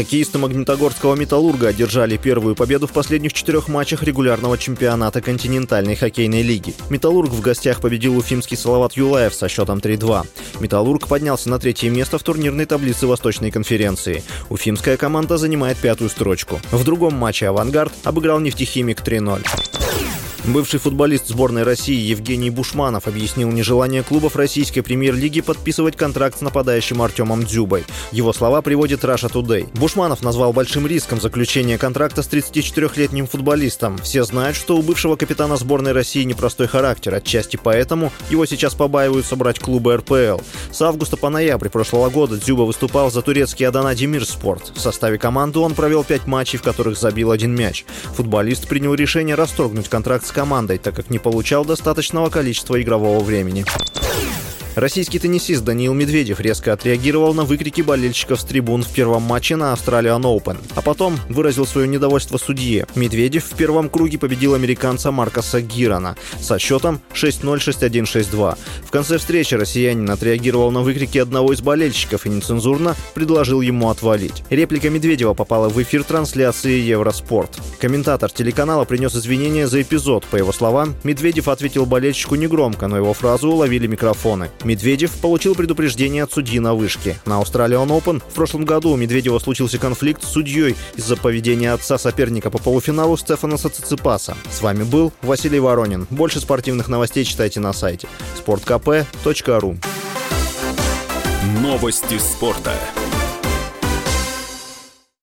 Хоккеисты Магнитогорского «Металлурга» одержали первую победу в последних четырех матчах регулярного чемпионата континентальной хоккейной лиги. «Металлург» в гостях победил уфимский Салават Юлаев со счетом 3-2. «Металлург» поднялся на третье место в турнирной таблице Восточной конференции. Уфимская команда занимает пятую строчку. В другом матче «Авангард» обыграл «Нефтехимик» 3-0. Бывший футболист сборной России Евгений Бушманов объяснил нежелание клубов российской премьер-лиги подписывать контракт с нападающим Артемом Дзюбой. Его слова приводит Russia Today. Бушманов назвал большим риском заключения контракта с 34-летним футболистом. Все знают, что у бывшего капитана сборной России непростой характер, отчасти поэтому его сейчас побаиваются брать клубы РПЛ. С августа по ноябрь прошлого года Дзюба выступал за турецкий Адана Демир Спорт. В составе команды он провел пять матчей, в которых забил один мяч. Футболист принял решение расторгнуть контракт с командой, так как не получал достаточного количества игрового времени. Российский теннисист Даниил Медведев резко отреагировал на выкрики болельщиков с трибун в первом матче на Australian Open, а потом выразил свое недовольство судье. Медведев в первом круге победил американца Маркоса Гирана со счетом 6-0, 6-1, 6-2. В конце встречи россиянин отреагировал на выкрики одного из болельщиков и нецензурно предложил ему отвалить. Реплика Медведева попала в эфир трансляции Евроспорт. Комментатор телеканала принес извинения за эпизод. По его словам, Медведев ответил болельщику негромко, но его фразу уловили микрофоны. Медведев получил предупреждение от судьи на вышке. На Australian Open в прошлом году у Медведева случился конфликт с судьей из-за поведения отца соперника по полуфиналу Стефанаса Циципаса. С вами был Василий Воронин. Больше спортивных новостей читайте на сайте sportkp.ru Новости спорта.